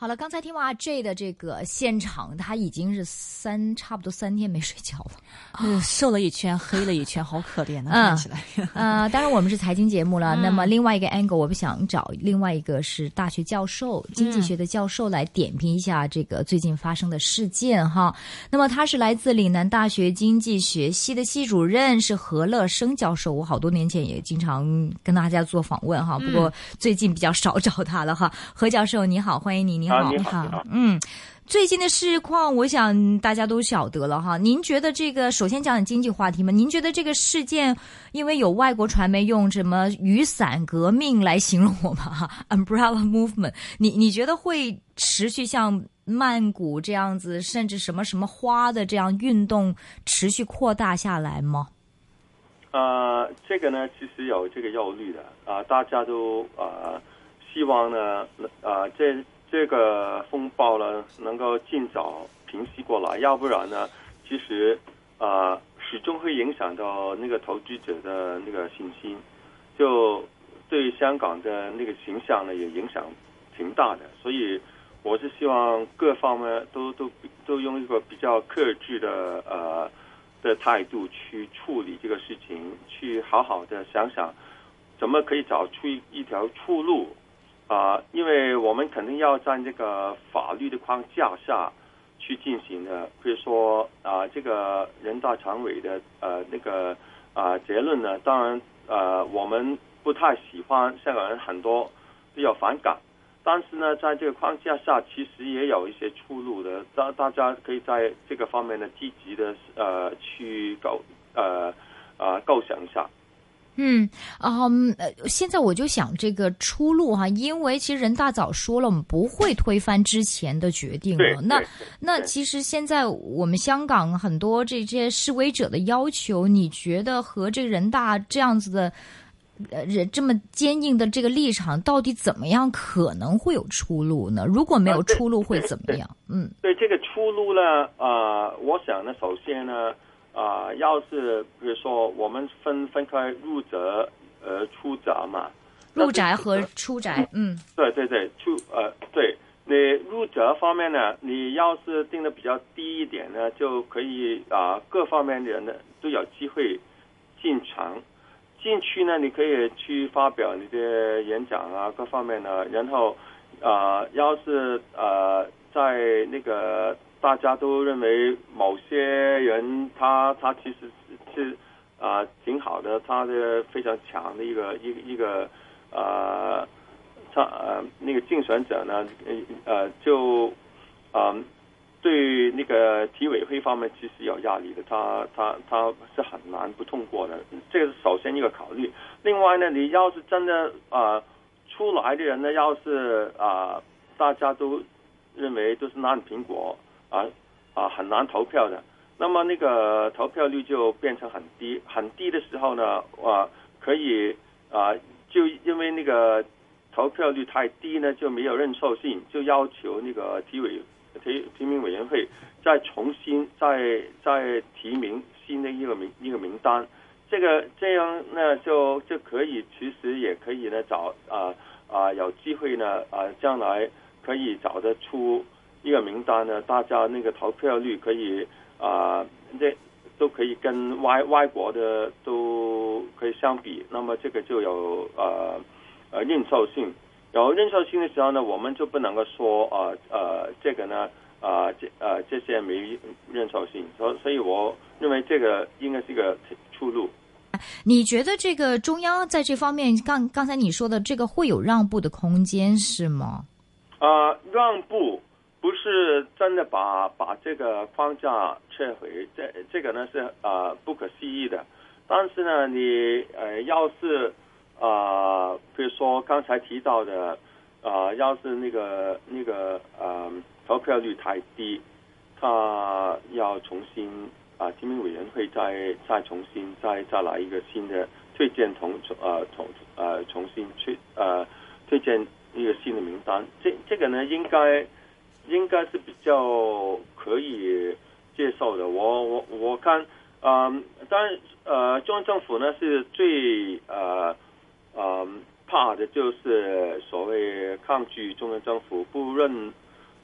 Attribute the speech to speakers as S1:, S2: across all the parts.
S1: 好了，刚才听完阿 J 的这个现场，他已经是三差不多三天没睡觉了，
S2: 嗯，瘦了一圈，黑了一圈，好可怜啊，
S1: 嗯
S2: 看起来。
S1: 呃，当然我们是财经节目了。
S2: 嗯
S1: 那么另外一个 angle，我们想找另外一个是大学教授、经济学的教授来点评一下这个最近发生的事件哈。那么他是来自岭南大学经济学系的系主任，是何乐生教授。我好多年前也经常跟大家做访问哈，不过最近比较少找他了哈。何教授你好，欢迎你，你好，
S3: 啊你好你好
S1: 嗯。最近的市况，我想大家都晓得了哈。您觉得这个，首先讲讲经济话题嘛？您觉得这个事件，因为有外国传媒用什么“雨伞革命”来形容我们哈，umbrella movement，你你觉得会持续像曼谷这样子，甚至什么什么花的这样运动持续扩大下来吗？
S3: 呃，这个呢，其实有这个忧虑的啊、大家都呃希望呢，呃，这这个风暴呢能够尽早平息过来，要不然呢，其实呃始终会影响到那个投资者的那个信心，就对香港的那个形象呢也影响挺大的，所以我是希望各方面都都都用一个比较克制的呃。的态度去处理这个事情，去好好的想想怎么可以找出一一条出路啊、因为我们肯定要在这个法律的框架下去进行的。比如说啊、这个人大常委的呃那个啊、结论呢，当然呃我们不太喜欢，香港人很多比较反感。但是呢，在这个框架下，其实也有一些出路的。大大家可以在这个方面呢，积极的呃去构呃呃构想一下。
S1: 嗯，嗯，呃，现在我就想这个出路哈，因为其实人大早说了，我们不会推翻之前的决定
S3: 对
S1: 了。，那那其实现在我们香港很多这些示威者的要求，你觉得和这个人大这样子的，呃，人这么坚硬的这个立场，到底怎么样可能会有出路呢？如果没有出路，会怎么样？嗯
S3: 对这个出路呢，啊，我想呢，首先呢，啊、要是比如说我们分分开入宅呃出宅嘛，
S1: 入宅和出宅，嗯
S3: 对对对，出呃对，你入宅方面呢，你要是定的比较低一点呢，就可以啊、各方面的人呢都有机会进场。进去呢，你可以去发表你的演讲啊，各方面的，然后啊、要是呃在那个大家都认为某些人他他其实是啊、挺好的，他的非常强的一个一个一个呃。他呃那个竞选者呢，呃呃就嗯、对那个体委会方面其实有压力的，他他他是很难不通过的，这个是首先一个考虑。另外呢，你要是真的啊、出来的人呢，要是啊、大家都认为都是烂苹果啊啊很难投票的，那么那个投票率就变成很低，很低的时候呢，啊可以啊就因为那个投票率太低呢，就没有认受性，就要求那个提委提提名委员会再重新再再提名新的一个名一个名单。这个这样呢，就就可以其实也可以呢找啊啊、有机会呢啊、将来可以找得出一个名单呢，大家那个投票率可以啊这。都可以跟外外国的都可以相比，那么这个就有呃呃认受性。有认受性的时候呢，我们就不能够说呃呃这个呢啊、这呃这些没认受性，所所以我认为这个应该是一个出路。
S1: 你觉得这个中央在这方面，刚刚才你说的这个会有让步的空间是吗？
S3: 啊、让步不是真的把把这个框架撤回，这这个呢是啊、不可思议的。但是呢，你呃要是啊、比如说刚才提到的啊、要是那个那个呃投票率太低，他要重新啊、提名委员会再再重新再再来一个新的推荐同呃重呃重新去呃推荐一个新的名单，这这个呢，应该应该是比较可以接受的。我我我看嗯，当然，呃，中央政府呢是最呃呃怕的就是所谓抗拒中央政府不认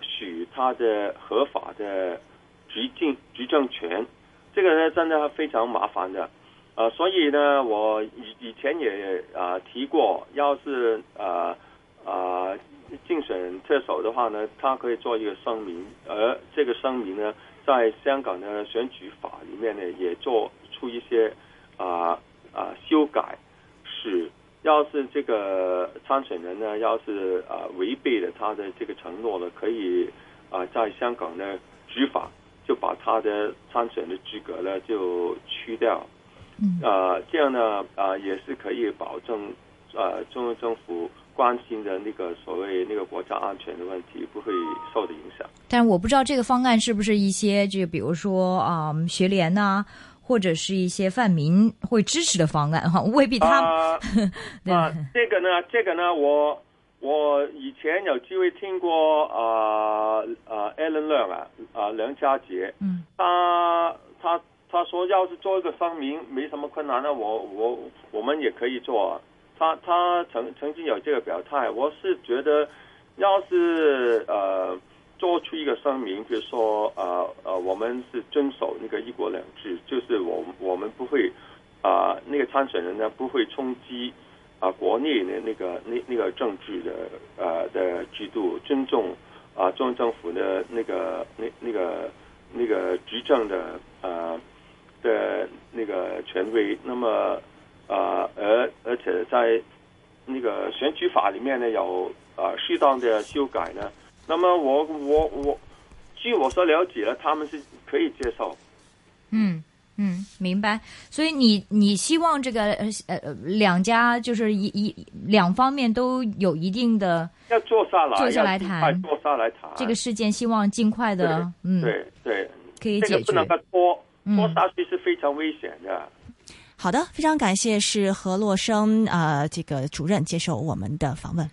S3: 许他的合法的执政执政权，这个呢真的非常麻烦的。呃，所以呢，我以以前也啊提过，要是呃呃竞选特首的话呢，他可以做一个声明，而这个声明呢，在香港的选举法里面呢，也做出一些啊啊修改，是要是这个参选人呢，要是啊违背了他的这个承诺呢，可以啊在香港呢执法，就把他的参选的资格呢就去掉。啊，这样呢，啊、也是可以保证，呃，中央政府关心的那个所谓那个国家安全的问题不会受的影响。
S1: 但是我不知道这个方案是不是一些，就比如说啊、学联呐、或者是一些泛民会支持的方案哈，未必他、
S3: 啊、
S1: 对
S3: 啊，这个呢，这个呢，我我以前有机会听过啊啊，Alan 亮啊啊梁家杰，
S1: 嗯
S3: 他他他说，要是做一个声明没什么困难，那我我我们也可以做。他他曾曾经有这个表态，我是觉得，要是呃做出一个声明，比如说呃呃，我们是遵守那个一国两制，就是我我们不会啊、那个参选人呢不会冲击啊、国内的那个那那个政治的呃的制度，尊重啊、中央政府的那个那那个那个执政的呃的那个权威，那么呃而而且在那个选举法里面呢有呃适当的修改呢，那么我我我据我所了解呢，他们是可以接受。
S1: 嗯嗯，明白。所以你你希望这个呃呃两家就是一一两方面都有一定的
S3: 要坐下来，
S1: 坐下来谈
S3: 坐下来谈
S1: 这个事件，希望尽快的嗯
S3: 对对，
S1: 可以解决
S3: 这个不能。够拖
S1: 嗯
S3: 拖下去是非常危险的。
S2: 好的，非常感谢是何洛生啊这个主任接受我们的访问。